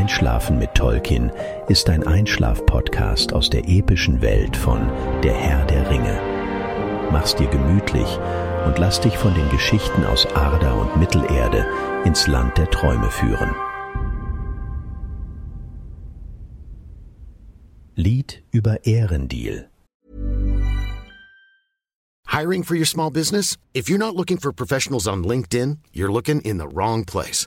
Einschlafen mit Tolkien ist ein Einschlaf-Podcast aus der epischen Welt von Der Herr der Ringe. Mach's dir gemütlich und lass dich von den Geschichten aus Arda und Mittelerde ins Land der Träume führen. Lied über Ehrendil Hiring for your small business? If you're not looking for professionals on LinkedIn, you're looking in the wrong place.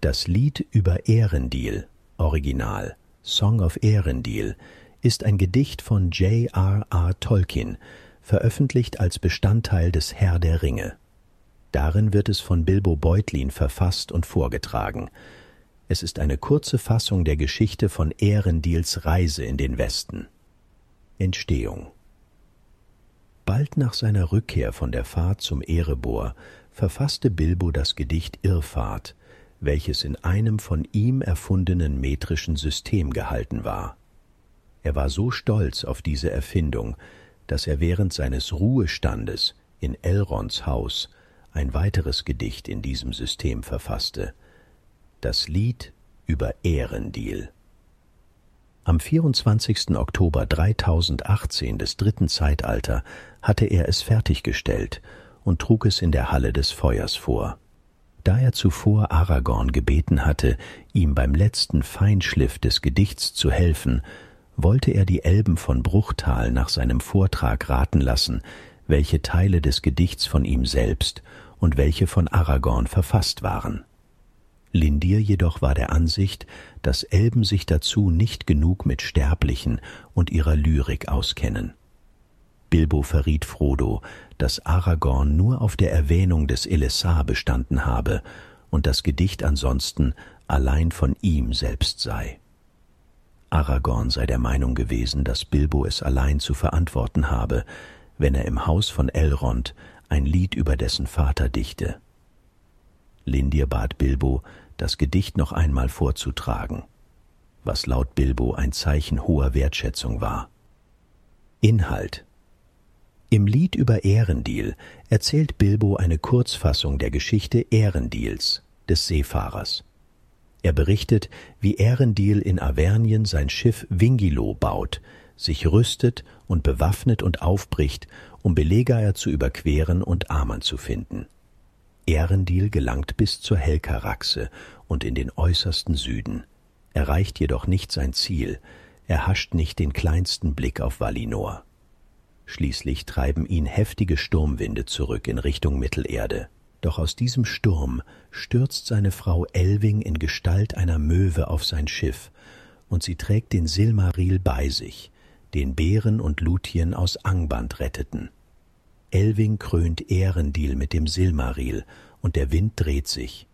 Das Lied über Ehrendil, Original, Song of Ehrendil, ist ein Gedicht von J.R.R. Tolkien, veröffentlicht als Bestandteil des Herr der Ringe. Darin wird es von Bilbo Beutlin verfasst und vorgetragen. Es ist eine kurze Fassung der Geschichte von Ehrendils Reise in den Westen. Entstehung Bald nach seiner Rückkehr von der Fahrt zum Erebor verfasste Bilbo das Gedicht Irrfahrt, welches in einem von ihm erfundenen metrischen System gehalten war. Er war so stolz auf diese Erfindung, dass er während seines Ruhestandes in Elrons Haus ein weiteres Gedicht in diesem System verfasste, das Lied über Ehrendil. Am 24. Oktober 3018 des dritten Zeitalter hatte er es fertiggestellt und trug es in der Halle des Feuers vor. Da er zuvor Aragorn gebeten hatte, ihm beim letzten Feinschliff des Gedichts zu helfen, wollte er die Elben von Bruchtal nach seinem Vortrag raten lassen, welche Teile des Gedichts von ihm selbst und welche von Aragorn verfasst waren. Lindir jedoch war der Ansicht, dass Elben sich dazu nicht genug mit Sterblichen und ihrer Lyrik auskennen. Bilbo verriet Frodo, dass Aragorn nur auf der Erwähnung des Elessar bestanden habe und das Gedicht ansonsten allein von ihm selbst sei. Aragorn sei der Meinung gewesen, dass Bilbo es allein zu verantworten habe, wenn er im Haus von Elrond ein Lied über dessen Vater dichte. Lindir bat Bilbo, das Gedicht noch einmal vorzutragen, was laut Bilbo ein Zeichen hoher Wertschätzung war. Inhalt Im Lied über Ehrendil erzählt Bilbo eine Kurzfassung der Geschichte Ehrendils, des Seefahrers. Er berichtet, wie Ehrendil in Avernien sein Schiff Wingilo baut, sich rüstet und bewaffnet und aufbricht, um Belegaer zu überqueren und Amann zu finden. Ehrendil gelangt bis zur Helkaraxe und in den äußersten Süden, erreicht jedoch nicht sein Ziel, er hascht nicht den kleinsten Blick auf Valinor. Schließlich treiben ihn heftige Sturmwinde zurück in Richtung Mittelerde. Doch aus diesem Sturm stürzt seine Frau Elwing in Gestalt einer Möwe auf sein Schiff, und sie trägt den Silmaril bei sich, den Bären und Luthien aus Angband retteten. Elwing krönt Ehrendil mit dem Silmaril, und der Wind dreht sich.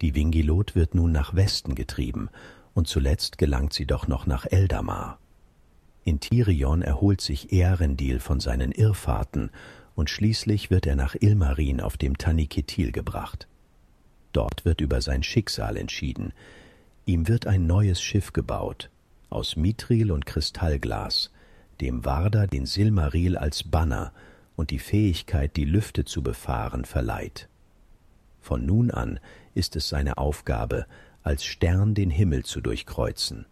Die Wingilot wird nun nach Westen getrieben, und zuletzt gelangt sie doch noch nach Eldamar. In Tirion erholt sich Ehrendil von seinen Irrfahrten und schließlich wird er nach Ilmarin auf dem Taniketil gebracht. Dort wird über sein Schicksal entschieden. Ihm wird ein neues Schiff gebaut, aus Mithril und Kristallglas, dem Warda den Silmaril als Banner und die Fähigkeit, die Lüfte zu befahren, verleiht. Von nun an ist es seine Aufgabe, als Stern den Himmel zu durchkreuzen.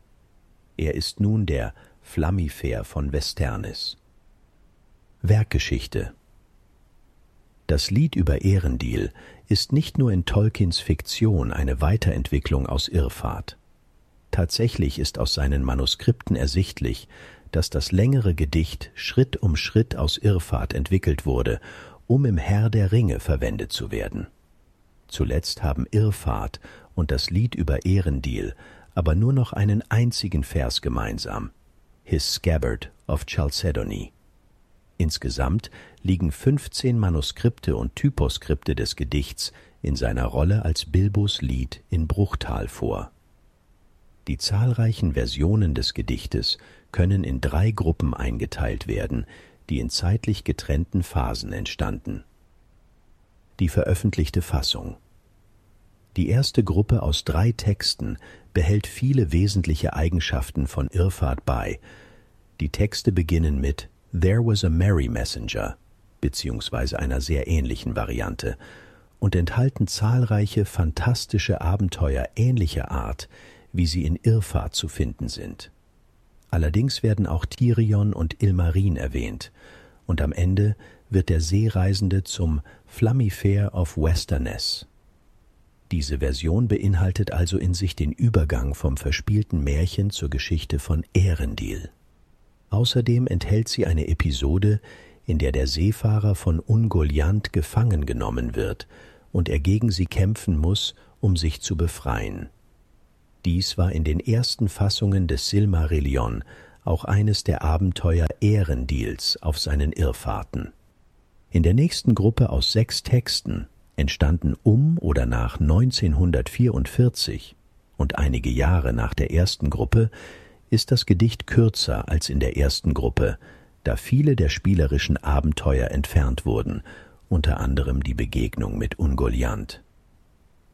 Er ist nun der Flammifer von Westernis. Werkgeschichte das Lied über Ehrendil ist nicht nur in Tolkiens Fiktion eine Weiterentwicklung aus Irrfahrt. Tatsächlich ist aus seinen Manuskripten ersichtlich, dass das längere Gedicht Schritt um Schritt aus Irrfahrt entwickelt wurde, um im Herr der Ringe verwendet zu werden. Zuletzt haben Irrfahrt und das Lied über Ehrendil aber nur noch einen einzigen Vers gemeinsam, His Scabbard of Chalcedony. Insgesamt liegen 15 Manuskripte und Typoskripte des Gedichts in seiner Rolle als Bilbos Lied in Bruchtal vor. Die zahlreichen Versionen des Gedichtes können in drei Gruppen eingeteilt werden, die in zeitlich getrennten Phasen entstanden. Die veröffentlichte Fassung Die erste Gruppe aus drei Texten behält viele wesentliche Eigenschaften von Irrfahrt bei. Die Texte beginnen mit There was a merry messenger beziehungsweise einer sehr ähnlichen Variante und enthalten zahlreiche fantastische Abenteuer ähnlicher Art, wie sie in Irrfahrt zu finden sind. Allerdings werden auch Tirion und Ilmarin erwähnt, und am Ende wird der Seereisende zum Flammifair of Westerness. Diese Version beinhaltet also in sich den Übergang vom verspielten Märchen zur Geschichte von Ehrendil. Außerdem enthält sie eine Episode, in der der Seefahrer von Ungoliant gefangen genommen wird und er gegen sie kämpfen muss, um sich zu befreien. Dies war in den ersten Fassungen des Silmarillion auch eines der Abenteuer Ehrendils auf seinen Irrfahrten. In der nächsten Gruppe aus sechs Texten, entstanden um oder nach 1944 und einige Jahre nach der ersten Gruppe, ist das Gedicht kürzer als in der ersten Gruppe, da viele der spielerischen Abenteuer entfernt wurden, unter anderem die Begegnung mit Ungoliant.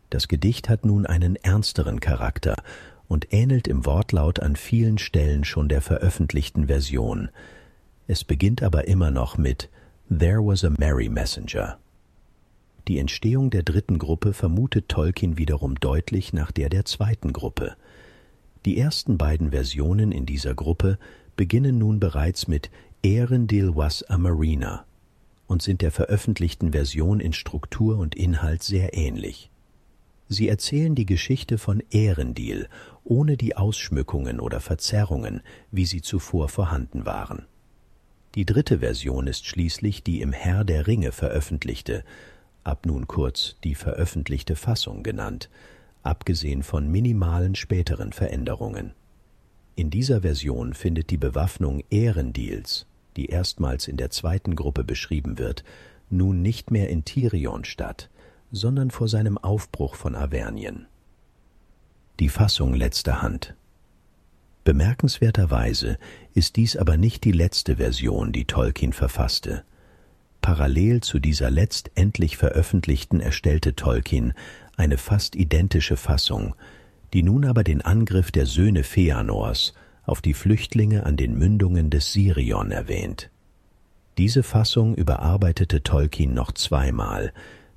Das Gedicht hat nun einen ernsteren Charakter und ähnelt im Wortlaut an vielen Stellen schon der veröffentlichten Version. Es beginnt aber immer noch mit There was a merry messenger. Die Entstehung der dritten Gruppe vermutet Tolkien wiederum deutlich nach der der zweiten Gruppe. Die ersten beiden Versionen in dieser Gruppe beginnen nun bereits mit Ehrendil was a Marina und sind der veröffentlichten Version in Struktur und Inhalt sehr ähnlich. Sie erzählen die Geschichte von Ehrendil, ohne die Ausschmückungen oder Verzerrungen, wie sie zuvor vorhanden waren. Die dritte Version ist schließlich die im Herr der Ringe veröffentlichte, ab nun kurz die veröffentlichte Fassung genannt, abgesehen von minimalen späteren Veränderungen. In dieser Version findet die Bewaffnung Ehrendils, die erstmals in der zweiten Gruppe beschrieben wird, nun nicht mehr in Tirion statt, sondern vor seinem Aufbruch von Avernien. Die Fassung letzter Hand. Bemerkenswerterweise ist dies aber nicht die letzte Version, die Tolkien verfasste. Parallel zu dieser letztendlich veröffentlichten erstellte Tolkien eine fast identische Fassung, die nun aber den Angriff der Söhne Feanors auf die Flüchtlinge an den Mündungen des Sirion erwähnt. Diese Fassung überarbeitete Tolkien noch zweimal,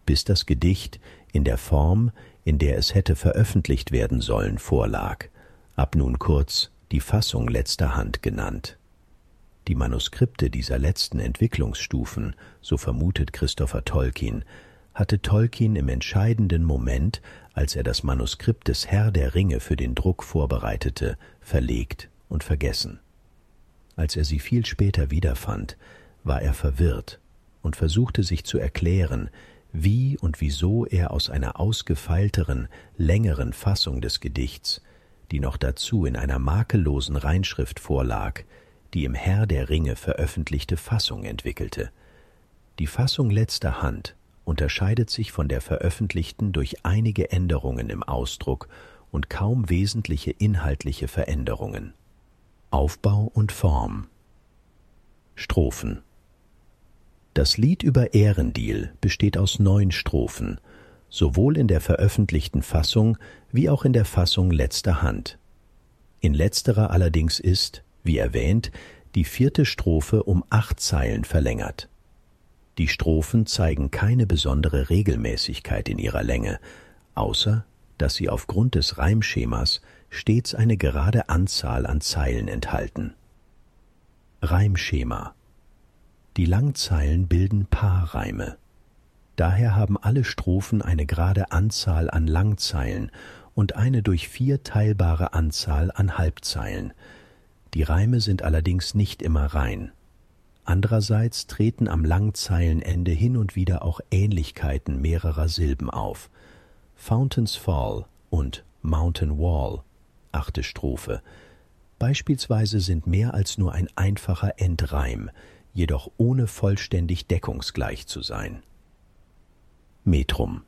bis das Gedicht in der Form, in der es hätte veröffentlicht werden sollen, vorlag, ab nun kurz die Fassung letzter Hand genannt. Die Manuskripte dieser letzten Entwicklungsstufen, so vermutet Christopher Tolkien, hatte Tolkien im entscheidenden Moment, als er das Manuskript des Herr der Ringe für den Druck vorbereitete, verlegt und vergessen. Als er sie viel später wiederfand, war er verwirrt und versuchte sich zu erklären, wie und wieso er aus einer ausgefeilteren, längeren Fassung des Gedichts, die noch dazu in einer makellosen Reinschrift vorlag, die im Herr der Ringe veröffentlichte Fassung entwickelte. Die Fassung letzter Hand unterscheidet sich von der veröffentlichten durch einige Änderungen im Ausdruck und kaum wesentliche inhaltliche Veränderungen. Aufbau und Form Strophen Das Lied über Ehrendil besteht aus neun Strophen, sowohl in der veröffentlichten Fassung wie auch in der Fassung letzter Hand. In letzterer allerdings ist, wie erwähnt, die vierte Strophe um acht Zeilen verlängert. Die Strophen zeigen keine besondere Regelmäßigkeit in ihrer Länge, außer dass sie aufgrund des Reimschemas stets eine gerade Anzahl an Zeilen enthalten. Reimschema Die Langzeilen bilden Paarreime. Daher haben alle Strophen eine gerade Anzahl an Langzeilen und eine durch vier teilbare Anzahl an Halbzeilen. Die Reime sind allerdings nicht immer rein. Andererseits treten am Langzeilenende hin und wieder auch Ähnlichkeiten mehrerer Silben auf. Fountains Fall und Mountain Wall achte Strophe. Beispielsweise sind mehr als nur ein einfacher Endreim, jedoch ohne vollständig deckungsgleich zu sein. Metrum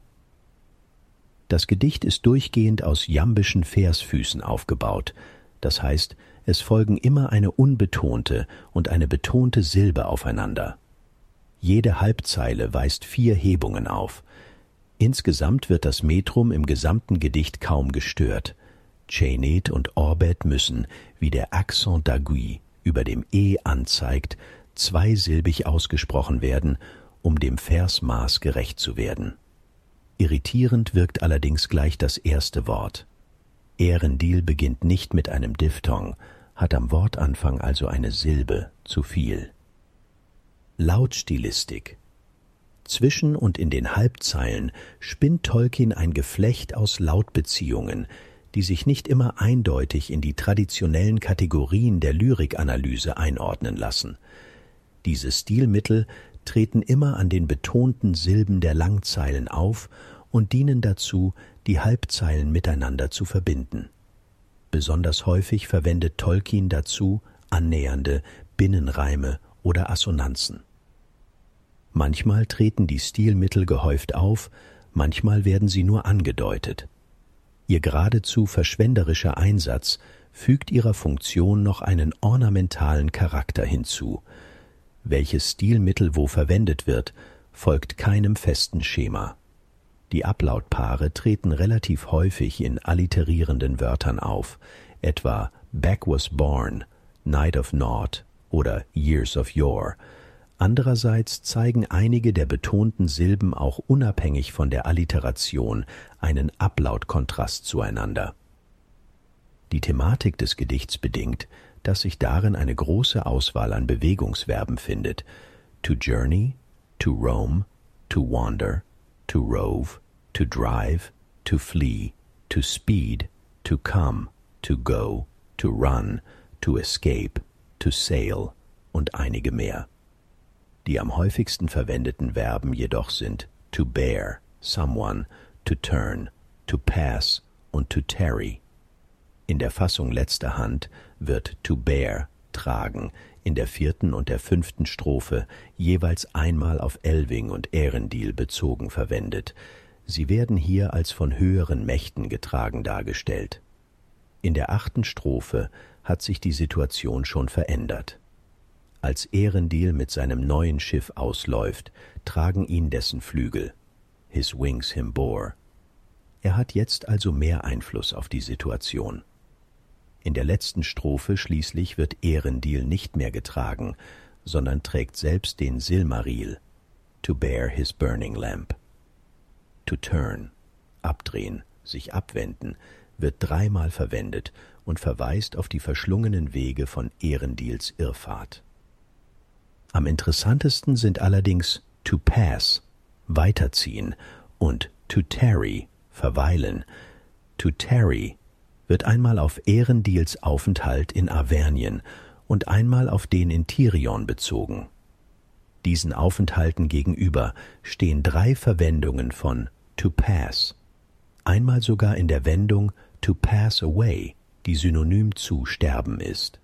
Das Gedicht ist durchgehend aus jambischen Versfüßen aufgebaut, das heißt, es folgen immer eine unbetonte und eine betonte Silbe aufeinander. Jede Halbzeile weist vier Hebungen auf. Insgesamt wird das Metrum im gesamten Gedicht kaum gestört. Chenet und Orbet müssen, wie der Accent d'Aiguille über dem E anzeigt, zweisilbig ausgesprochen werden, um dem Versmaß gerecht zu werden. Irritierend wirkt allerdings gleich das erste Wort. Ehrendil beginnt nicht mit einem Diphthong, hat am Wortanfang also eine Silbe zu viel. Lautstilistik zwischen und in den Halbzeilen spinnt Tolkien ein Geflecht aus Lautbeziehungen, die sich nicht immer eindeutig in die traditionellen Kategorien der Lyrikanalyse einordnen lassen. Diese Stilmittel treten immer an den betonten Silben der Langzeilen auf und dienen dazu, die Halbzeilen miteinander zu verbinden. Besonders häufig verwendet Tolkien dazu annähernde Binnenreime oder Assonanzen. Manchmal treten die Stilmittel gehäuft auf, manchmal werden sie nur angedeutet. Ihr geradezu verschwenderischer Einsatz fügt ihrer Funktion noch einen ornamentalen Charakter hinzu. Welches Stilmittel wo verwendet wird, folgt keinem festen Schema. Die Ablautpaare treten relativ häufig in alliterierenden Wörtern auf, etwa Back was born, Night of Naught oder Years of Yore, Andererseits zeigen einige der betonten Silben auch unabhängig von der Alliteration einen Ablautkontrast zueinander. Die Thematik des Gedichts bedingt, dass sich darin eine große Auswahl an Bewegungsverben findet: to journey, to roam, to wander, to rove, to drive, to flee, to speed, to come, to go, to run, to escape, to sail und einige mehr. Die am häufigsten verwendeten Verben jedoch sind to bear, someone, to turn, to pass und to tarry. In der Fassung letzter Hand wird to bear tragen in der vierten und der fünften Strophe jeweils einmal auf Elving und Ehrendil bezogen verwendet. Sie werden hier als von höheren Mächten getragen dargestellt. In der achten Strophe hat sich die Situation schon verändert. Als Ehrendil mit seinem neuen Schiff ausläuft, tragen ihn dessen Flügel. His wings him bore. Er hat jetzt also mehr Einfluss auf die Situation. In der letzten Strophe schließlich wird Ehrendil nicht mehr getragen, sondern trägt selbst den Silmaril, to bear his burning lamp. To turn, abdrehen, sich abwenden, wird dreimal verwendet und verweist auf die verschlungenen Wege von Ehrendils Irrfahrt. Am interessantesten sind allerdings to pass, weiterziehen, und to tarry, verweilen. To tarry wird einmal auf Ehrendils Aufenthalt in Avernien und einmal auf den in Tirion bezogen. Diesen Aufenthalten gegenüber stehen drei Verwendungen von to pass, einmal sogar in der Wendung to pass away, die synonym zu sterben ist.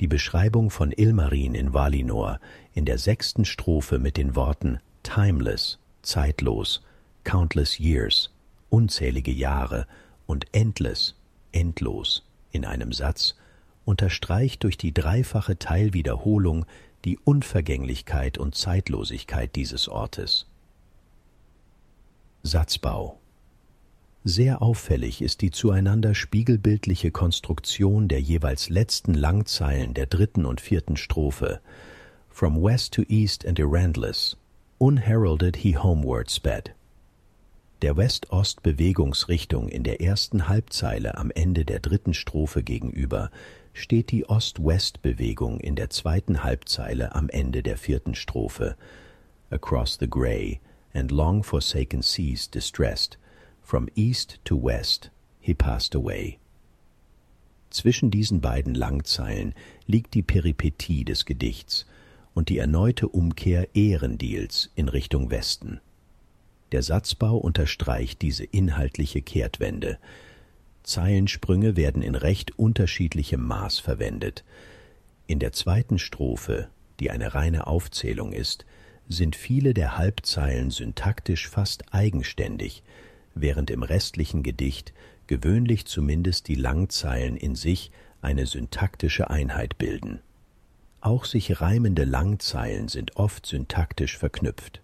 Die Beschreibung von Ilmarin in Valinor in der sechsten Strophe mit den Worten timeless, zeitlos, countless years, unzählige Jahre und endless, endlos in einem Satz unterstreicht durch die dreifache Teilwiederholung die Unvergänglichkeit und Zeitlosigkeit dieses Ortes. Satzbau sehr auffällig ist die zueinander spiegelbildliche Konstruktion der jeweils letzten Langzeilen der dritten und vierten Strophe. From west to east and erandless, unheralded he homeward sped. Der West-Ost-Bewegungsrichtung in der ersten Halbzeile am Ende der dritten Strophe gegenüber steht die Ost-West-Bewegung in der zweiten Halbzeile am Ende der vierten Strophe. Across the grey and long forsaken seas distressed, From east to west he passed away. Zwischen diesen beiden Langzeilen liegt die Peripetie des Gedichts und die erneute Umkehr Ehrendils in Richtung Westen. Der Satzbau unterstreicht diese inhaltliche Kehrtwende. Zeilensprünge werden in recht unterschiedlichem Maß verwendet. In der zweiten Strophe, die eine reine Aufzählung ist, sind viele der Halbzeilen syntaktisch fast eigenständig, während im restlichen Gedicht gewöhnlich zumindest die Langzeilen in sich eine syntaktische Einheit bilden. Auch sich reimende Langzeilen sind oft syntaktisch verknüpft.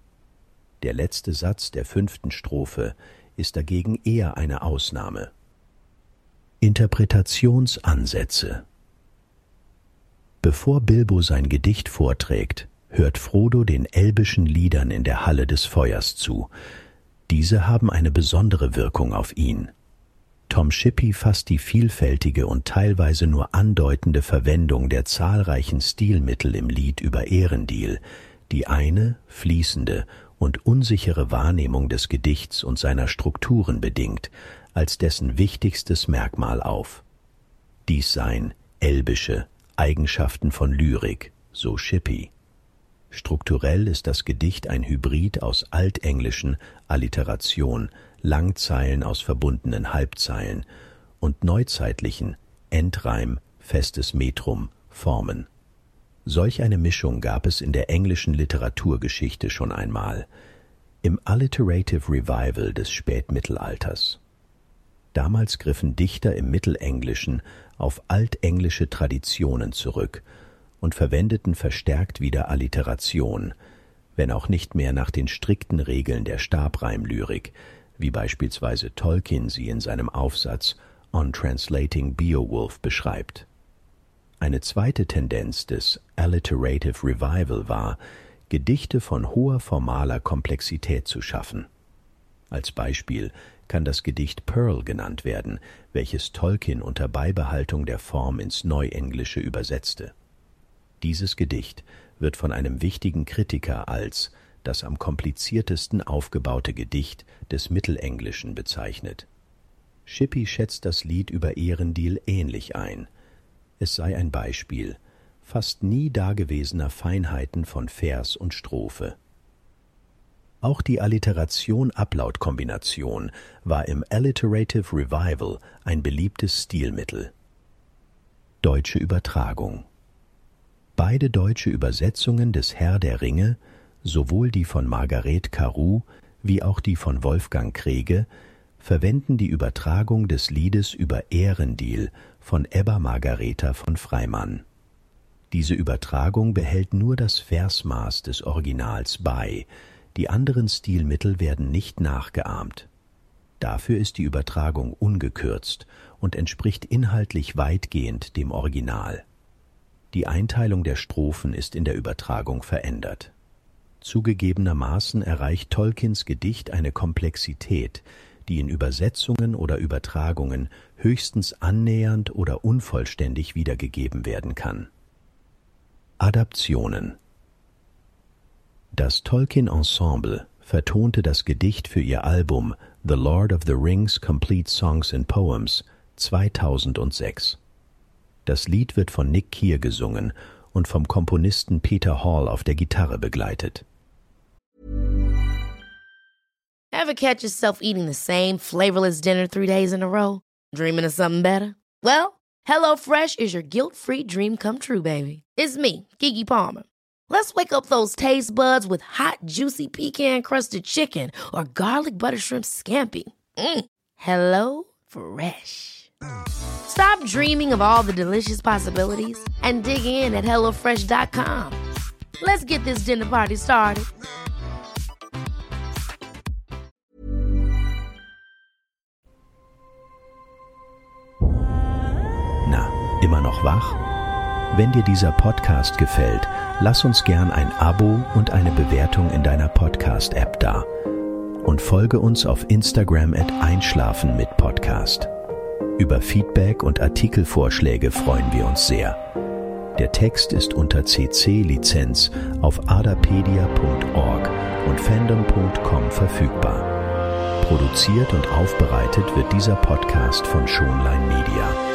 Der letzte Satz der fünften Strophe ist dagegen eher eine Ausnahme. Interpretationsansätze Bevor Bilbo sein Gedicht vorträgt, hört Frodo den elbischen Liedern in der Halle des Feuers zu. Diese haben eine besondere Wirkung auf ihn. Tom Shippey fasst die vielfältige und teilweise nur andeutende Verwendung der zahlreichen Stilmittel im Lied über Ehrendil, die eine, fließende und unsichere Wahrnehmung des Gedichts und seiner Strukturen bedingt, als dessen wichtigstes Merkmal auf. Dies seien elbische Eigenschaften von Lyrik, so Shippey. Strukturell ist das Gedicht ein Hybrid aus altenglischen Alliteration, Langzeilen aus verbundenen Halbzeilen und neuzeitlichen Endreim, festes Metrum, Formen. Solch eine Mischung gab es in der englischen Literaturgeschichte schon einmal, im Alliterative Revival des Spätmittelalters. Damals griffen Dichter im Mittelenglischen auf altenglische Traditionen zurück und verwendeten verstärkt wieder Alliteration, wenn auch nicht mehr nach den strikten Regeln der Stabreimlyrik, wie beispielsweise Tolkien sie in seinem Aufsatz On Translating Beowulf beschreibt. Eine zweite Tendenz des Alliterative Revival war, Gedichte von hoher formaler Komplexität zu schaffen. Als Beispiel kann das Gedicht Pearl genannt werden, welches Tolkien unter Beibehaltung der Form ins Neuenglische übersetzte. Dieses Gedicht wird von einem wichtigen Kritiker als das am kompliziertesten aufgebaute Gedicht des Mittelenglischen bezeichnet. Shippey schätzt das Lied über Ehrendil ähnlich ein. Es sei ein Beispiel fast nie dagewesener Feinheiten von Vers und Strophe. Auch die Alliteration-Ablaut-Kombination war im Alliterative Revival ein beliebtes Stilmittel. Deutsche Übertragung Beide deutsche Übersetzungen des Herr der Ringe sowohl die von Margaret Caroux wie auch die von Wolfgang Krege, verwenden die Übertragung des Liedes über Ehrendil von Ebba Margareta von Freimann. Diese Übertragung behält nur das Versmaß des Originals bei, die anderen Stilmittel werden nicht nachgeahmt. Dafür ist die Übertragung ungekürzt und entspricht inhaltlich weitgehend dem Original. Die Einteilung der Strophen ist in der Übertragung verändert. Zugegebenermaßen erreicht Tolkiens Gedicht eine Komplexität, die in Übersetzungen oder Übertragungen höchstens annähernd oder unvollständig wiedergegeben werden kann. Adaptionen Das Tolkien Ensemble vertonte das Gedicht für ihr Album The Lord of the Rings Complete Songs and Poems 2006. Das Lied wird von Nick Keir gesungen und vom Komponisten Peter Hall auf der Gitarre begleitet. Ever catch yourself eating the same flavorless dinner three days in a row? Dreaming of something better? Well, HelloFresh is your guilt-free dream come true, baby. It's me, Kiki Palmer. Let's wake up those taste buds with hot, juicy pecan-crusted chicken or garlic butter shrimp scampi. Mm. Hello Fresh. Stop dreaming of all the delicious possibilities and dig in at HelloFresh.com. Let's get this dinner party started. Na, immer noch wach? Wenn dir dieser Podcast gefällt, lass uns gern ein Abo und eine Bewertung in deiner Podcast-App da. Und folge uns auf Instagram at Einschlafen mit Podcast. Über Feedback und Artikelvorschläge freuen wir uns sehr. Der Text ist unter CC-Lizenz auf adapedia.org und fandom.com verfügbar. Produziert und aufbereitet wird dieser Podcast von Schonlein Media.